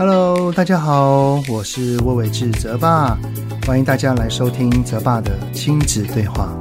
Hello，大家好，我是魏伟志泽爸，欢迎大家来收听泽爸的亲子对话。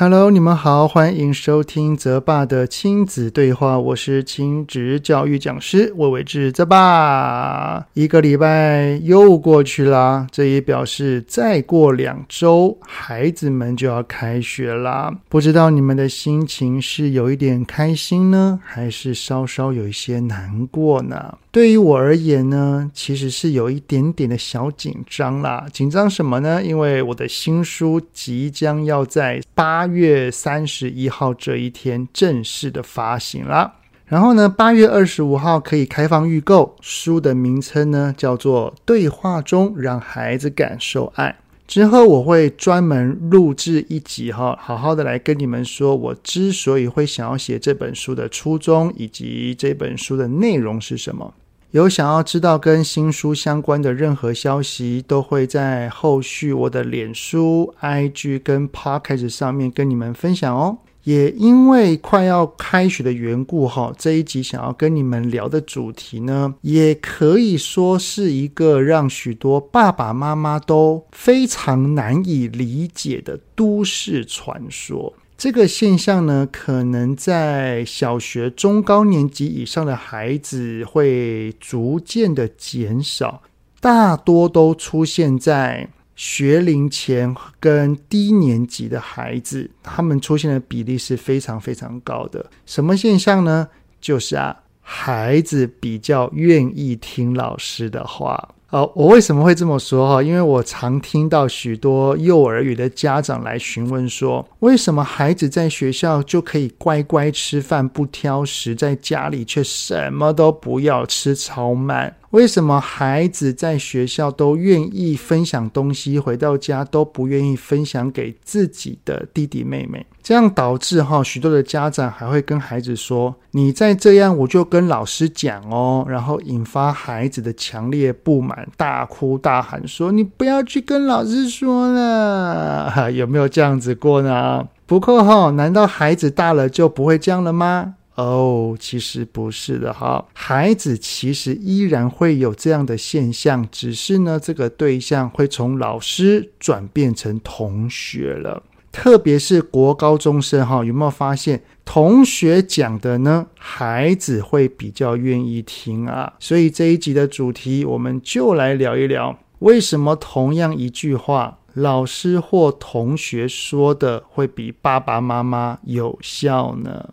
Hello，你们好，欢迎收听泽爸的亲子对话。我是亲子教育讲师魏玮志泽爸。一个礼拜又过去啦，这也表示再过两周，孩子们就要开学啦。不知道你们的心情是有一点开心呢，还是稍稍有一些难过呢？对于我而言呢，其实是有一点点的小紧张啦。紧张什么呢？因为我的新书即将要在八月三十一号这一天正式的发行啦。然后呢，八月二十五号可以开放预购。书的名称呢叫做《对话中让孩子感受爱》。之后我会专门录制一集哈，好好的来跟你们说，我之所以会想要写这本书的初衷，以及这本书的内容是什么。有想要知道跟新书相关的任何消息，都会在后续我的脸书、IG 跟 Podcast 上面跟你们分享哦。也因为快要开学的缘故，哈，这一集想要跟你们聊的主题呢，也可以说是一个让许多爸爸妈妈都非常难以理解的都市传说。这个现象呢，可能在小学中高年级以上的孩子会逐渐的减少，大多都出现在。学龄前跟低年级的孩子，他们出现的比例是非常非常高的。什么现象呢？就是啊，孩子比较愿意听老师的话。呃，我为什么会这么说哈？因为我常听到许多幼儿园的家长来询问说，为什么孩子在学校就可以乖乖吃饭不挑食，在家里却什么都不要吃，超慢？为什么孩子在学校都愿意分享东西，回到家都不愿意分享给自己的弟弟妹妹？这样导致哈，许多的家长还会跟孩子说：“你再这样，我就跟老师讲哦。”然后引发孩子的强烈不满，大哭大喊说：“你不要去跟老师说了。”有没有这样子过呢？不过哈，难道孩子大了就不会这样了吗？哦，其实不是的哈，孩子其实依然会有这样的现象，只是呢，这个对象会从老师转变成同学了。特别是国高中生哈，有没有发现同学讲的呢？孩子会比较愿意听啊。所以这一集的主题，我们就来聊一聊，为什么同样一句话，老师或同学说的会比爸爸妈妈有效呢？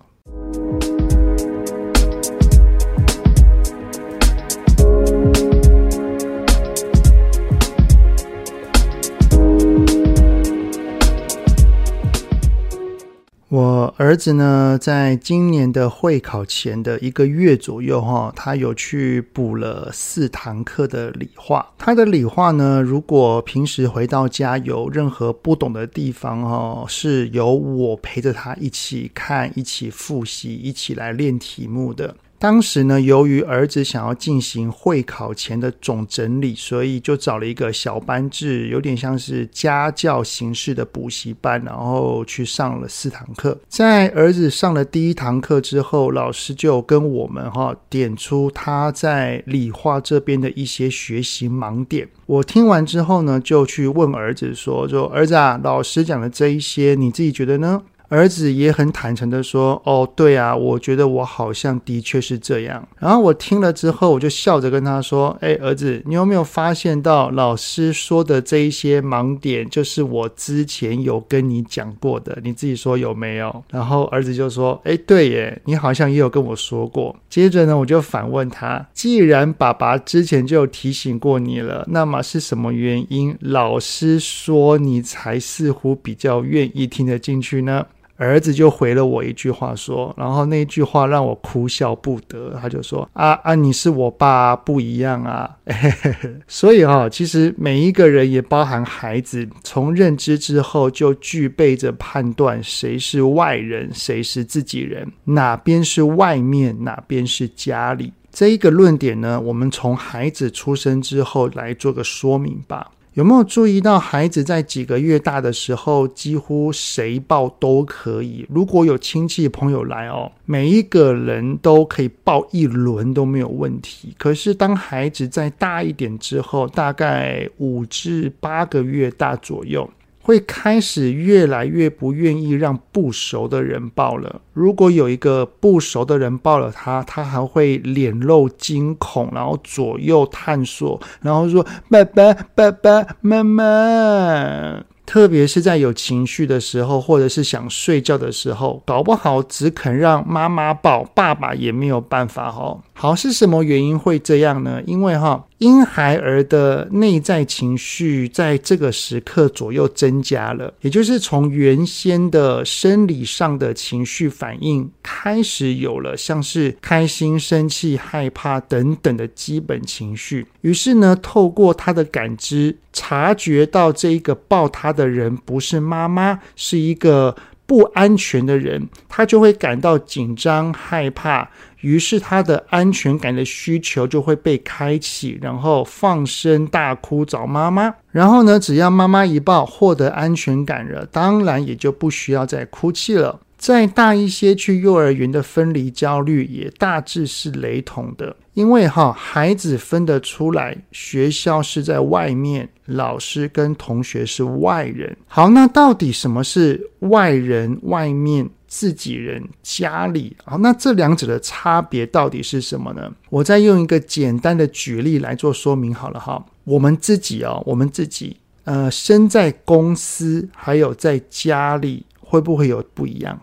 我儿子呢，在今年的会考前的一个月左右，哈，他有去补了四堂课的理化。他的理化呢，如果平时回到家有任何不懂的地方，哈，是由我陪着他一起看、一起复习、一起来练题目的。当时呢，由于儿子想要进行会考前的总整理，所以就找了一个小班制，有点像是家教形式的补习班，然后去上了四堂课。在儿子上了第一堂课之后，老师就跟我们哈点出他在理化这边的一些学习盲点。我听完之后呢，就去问儿子说：“说儿子啊，老师讲的这一些，你自己觉得呢？”儿子也很坦诚地说：“哦，对啊，我觉得我好像的确是这样。”然后我听了之后，我就笑着跟他说：“哎，儿子，你有没有发现到老师说的这一些盲点，就是我之前有跟你讲过的？你自己说有没有？”然后儿子就说：“哎，对耶，你好像也有跟我说过。”接着呢，我就反问他：“既然爸爸之前就提醒过你了，那么是什么原因老师说你才似乎比较愿意听得进去呢？”儿子就回了我一句话说，然后那句话让我哭笑不得。他就说：“啊啊，你是我爸，不一样啊。”所以哈，其实每一个人也包含孩子，从认知之后就具备着判断谁是外人，谁是自己人，哪边是外面，哪边是家里。这一个论点呢，我们从孩子出生之后来做个说明吧。有没有注意到，孩子在几个月大的时候，几乎谁抱都可以。如果有亲戚朋友来哦，每一个人都可以抱一轮都没有问题。可是当孩子再大一点之后，大概五至八个月大左右。会开始越来越不愿意让不熟的人抱了。如果有一个不熟的人抱了他，他还会脸露惊恐，然后左右探索，然后说：“爸爸，爸爸，妈妈。”特别是在有情绪的时候，或者是想睡觉的时候，搞不好只肯让妈妈抱，爸爸也没有办法哦。好，是什么原因会这样呢？因为哈。婴孩儿的内在情绪在这个时刻左右增加了，也就是从原先的生理上的情绪反应开始有了像是开心、生气、害怕等等的基本情绪。于是呢，透过他的感知，察觉到这一个抱他的人不是妈妈，是一个不安全的人，他就会感到紧张、害怕。于是他的安全感的需求就会被开启，然后放声大哭找妈妈。然后呢，只要妈妈一抱，获得安全感了，当然也就不需要再哭泣了。再大一些去幼儿园的分离焦虑也大致是雷同的，因为哈孩子分得出来，学校是在外面，老师跟同学是外人。好，那到底什么是外人、外面、自己人、家里？好，那这两者的差别到底是什么呢？我再用一个简单的举例来做说明好了哈。我们自己哦，我们自己呃，身在公司还有在家里，会不会有不一样？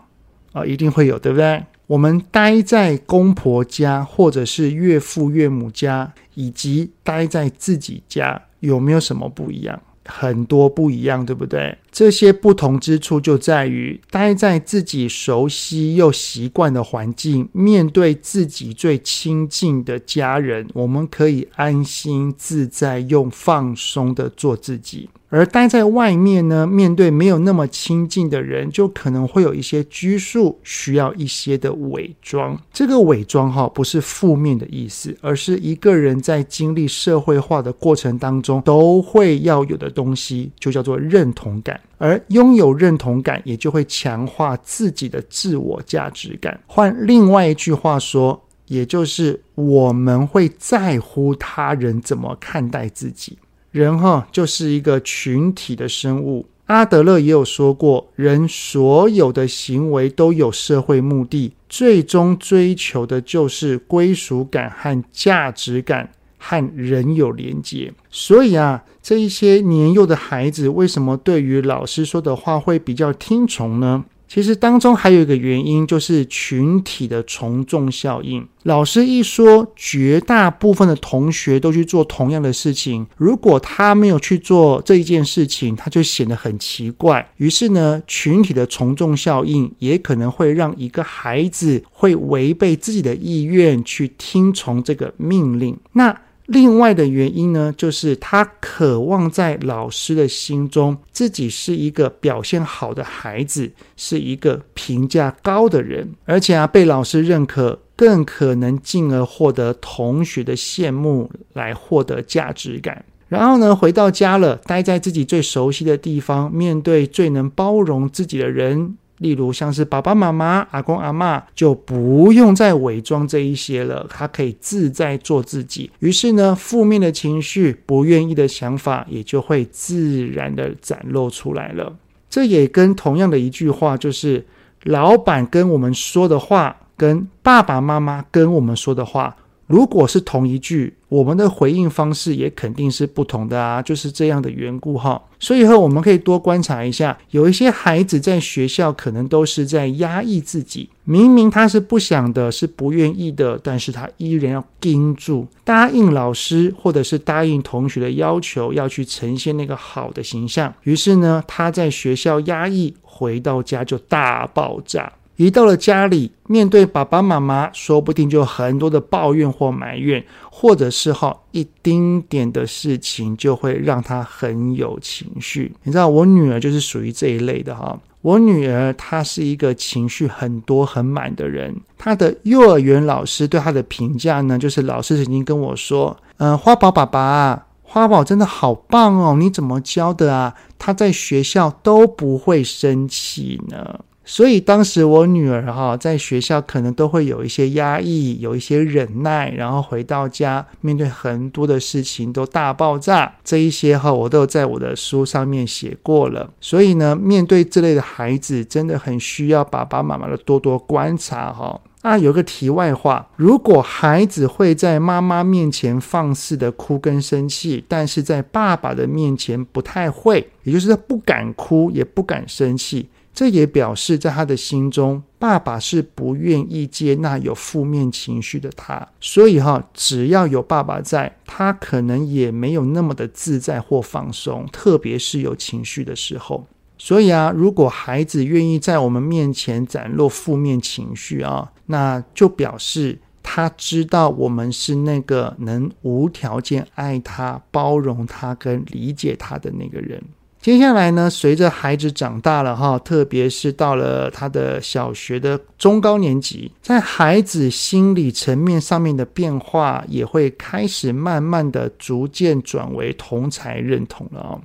啊，一定会有，对不对？我们待在公婆家，或者是岳父岳母家，以及待在自己家，有没有什么不一样？很多不一样，对不对？这些不同之处就在于，待在自己熟悉又习惯的环境，面对自己最亲近的家人，我们可以安心自在，用放松的做自己。而待在外面呢，面对没有那么亲近的人，就可能会有一些拘束，需要一些的伪装。这个伪装哈，不是负面的意思，而是一个人在经历社会化的过程当中都会要有的东西，就叫做认同感。而拥有认同感，也就会强化自己的自我价值感。换另外一句话说，也就是我们会在乎他人怎么看待自己。人哈就是一个群体的生物。阿德勒也有说过，人所有的行为都有社会目的，最终追求的就是归属感和价值感，和人有连结。所以啊，这一些年幼的孩子为什么对于老师说的话会比较听从呢？其实当中还有一个原因，就是群体的从众效应。老师一说，绝大部分的同学都去做同样的事情，如果他没有去做这一件事情，他就显得很奇怪。于是呢，群体的从众效应也可能会让一个孩子会违背自己的意愿去听从这个命令。那另外的原因呢，就是他渴望在老师的心中，自己是一个表现好的孩子，是一个评价高的人，而且啊，被老师认可，更可能进而获得同学的羡慕，来获得价值感。然后呢，回到家了，待在自己最熟悉的地方，面对最能包容自己的人。例如像是爸爸妈妈、阿公阿嬷，就不用再伪装这一些了，他可以自在做自己。于是呢，负面的情绪、不愿意的想法，也就会自然的展露出来了。这也跟同样的一句话，就是老板跟我们说的话，跟爸爸妈妈跟我们说的话。如果是同一句，我们的回应方式也肯定是不同的啊，就是这样的缘故哈。所以以后我们可以多观察一下，有一些孩子在学校可能都是在压抑自己，明明他是不想的，是不愿意的，但是他依然要盯住，答应老师或者是答应同学的要求，要去呈现那个好的形象。于是呢，他在学校压抑，回到家就大爆炸。一到了家里，面对爸爸妈妈，说不定就很多的抱怨或埋怨，或者是哈一丁点的事情就会让他很有情绪。你知道，我女儿就是属于这一类的哈。我女儿她是一个情绪很多很满的人。她的幼儿园老师对她的评价呢，就是老师曾经跟我说：“嗯、花宝爸爸。”花宝真的好棒哦，你怎么教的啊？他在学校都不会生气呢。”所以当时我女儿哈在学校可能都会有一些压抑，有一些忍耐，然后回到家面对很多的事情都大爆炸。这一些哈我都有在我的书上面写过了。所以呢，面对这类的孩子，真的很需要爸爸妈妈的多多观察哈。啊，有个题外话，如果孩子会在妈妈面前放肆的哭跟生气，但是在爸爸的面前不太会，也就是他不敢哭也不敢生气。这也表示，在他的心中，爸爸是不愿意接纳有负面情绪的他。所以哈，只要有爸爸在，他可能也没有那么的自在或放松，特别是有情绪的时候。所以啊，如果孩子愿意在我们面前展露负面情绪啊，那就表示他知道我们是那个能无条件爱他、包容他跟理解他的那个人。接下来呢，随着孩子长大了哈，特别是到了他的小学的中高年级，在孩子心理层面上面的变化，也会开始慢慢的逐渐转为同才认同了啊。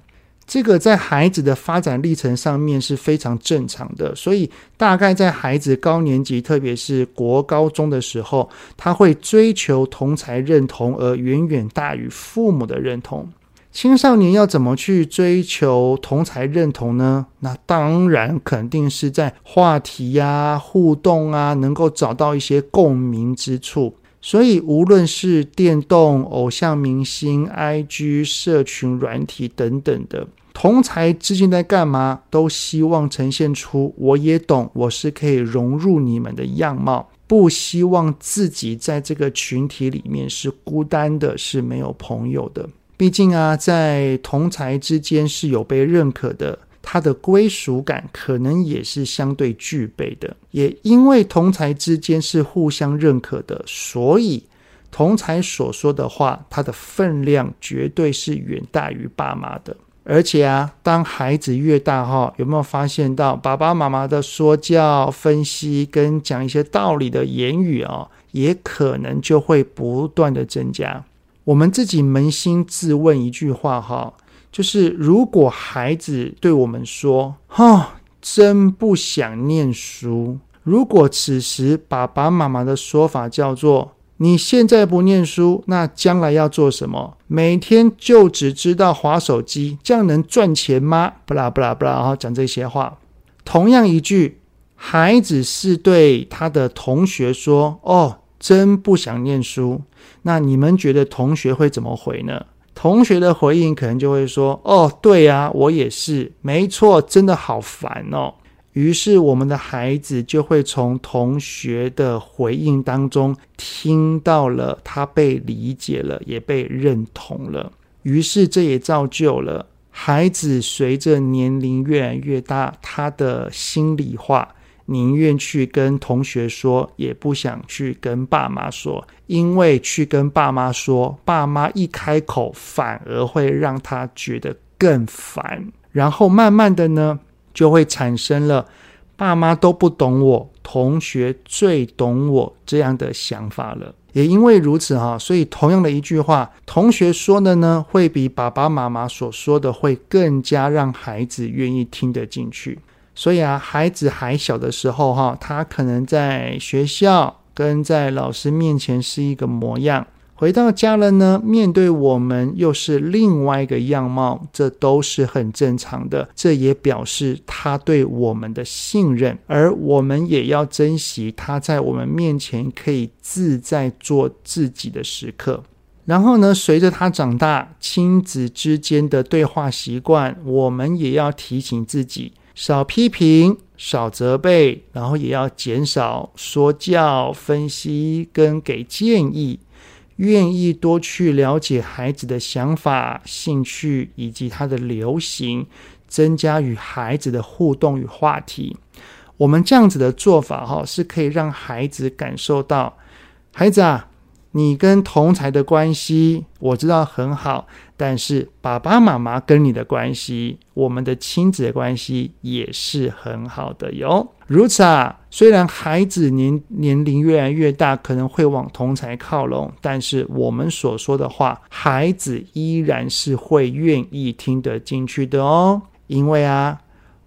这个在孩子的发展历程上面是非常正常的，所以大概在孩子高年级，特别是国高中的时候，他会追求同才认同，而远远大于父母的认同。青少年要怎么去追求同才认同呢？那当然肯定是在话题呀、互动啊，能够找到一些共鸣之处。所以无论是电动、偶像明星、IG、社群软体等等的同才之间在干嘛，都希望呈现出我也懂，我是可以融入你们的样貌，不希望自己在这个群体里面是孤单的，是没有朋友的。毕竟啊，在同才之间是有被认可的，他的归属感可能也是相对具备的。也因为同才之间是互相认可的，所以同才所说的话，它的分量绝对是远大于爸妈的。而且啊，当孩子越大哈，有没有发现到爸爸妈妈的说教、分析跟讲一些道理的言语啊，也可能就会不断的增加。我们自己扪心自问一句话哈，就是如果孩子对我们说“哈，真不想念书”，如果此时爸爸妈妈的说法叫做“你现在不念书，那将来要做什么？每天就只知道滑手机，这样能赚钱吗？”不啦不啦不啦，然后讲这些话。同样一句，孩子是对他的同学说：“哦。”真不想念书，那你们觉得同学会怎么回呢？同学的回应可能就会说：“哦，对呀，我也是，没错，真的好烦哦。”于是我们的孩子就会从同学的回应当中听到了他被理解了，也被认同了。于是这也造就了孩子随着年龄越来越大，他的心里话。宁愿去跟同学说，也不想去跟爸妈说，因为去跟爸妈说，爸妈一开口，反而会让他觉得更烦。然后慢慢的呢，就会产生了爸妈都不懂我，同学最懂我这样的想法了。也因为如此哈，所以同样的一句话，同学说的呢，会比爸爸妈妈所说的会更加让孩子愿意听得进去。所以啊，孩子还小的时候，哈，他可能在学校跟在老师面前是一个模样，回到家了呢，面对我们又是另外一个样貌，这都是很正常的。这也表示他对我们的信任，而我们也要珍惜他在我们面前可以自在做自己的时刻。然后呢，随着他长大，亲子之间的对话习惯，我们也要提醒自己。少批评，少责备，然后也要减少说教、分析跟给建议，愿意多去了解孩子的想法、兴趣以及他的流行，增加与孩子的互动与话题。我们这样子的做法，哈，是可以让孩子感受到，孩子啊，你跟同才的关系，我知道很好，但是爸爸妈妈跟你的关系，我们的亲子的关系也是很好的哟。如此啊，虽然孩子年年龄越来越大，可能会往同才靠拢，但是我们所说的话，孩子依然是会愿意听得进去的哦。因为啊，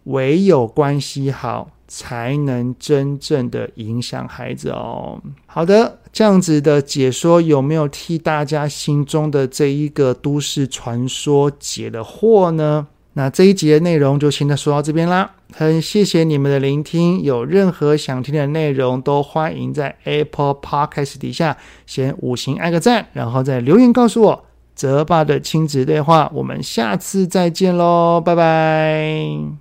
唯有关系好。才能真正的影响孩子哦。好的，这样子的解说有没有替大家心中的这一个都市传说解了惑呢？那这一集的内容就先说到这边啦。很谢谢你们的聆听，有任何想听的内容都欢迎在 Apple Podcast 底下先五星按个赞，然后再留言告诉我。泽爸的亲子对话，我们下次再见喽，拜拜。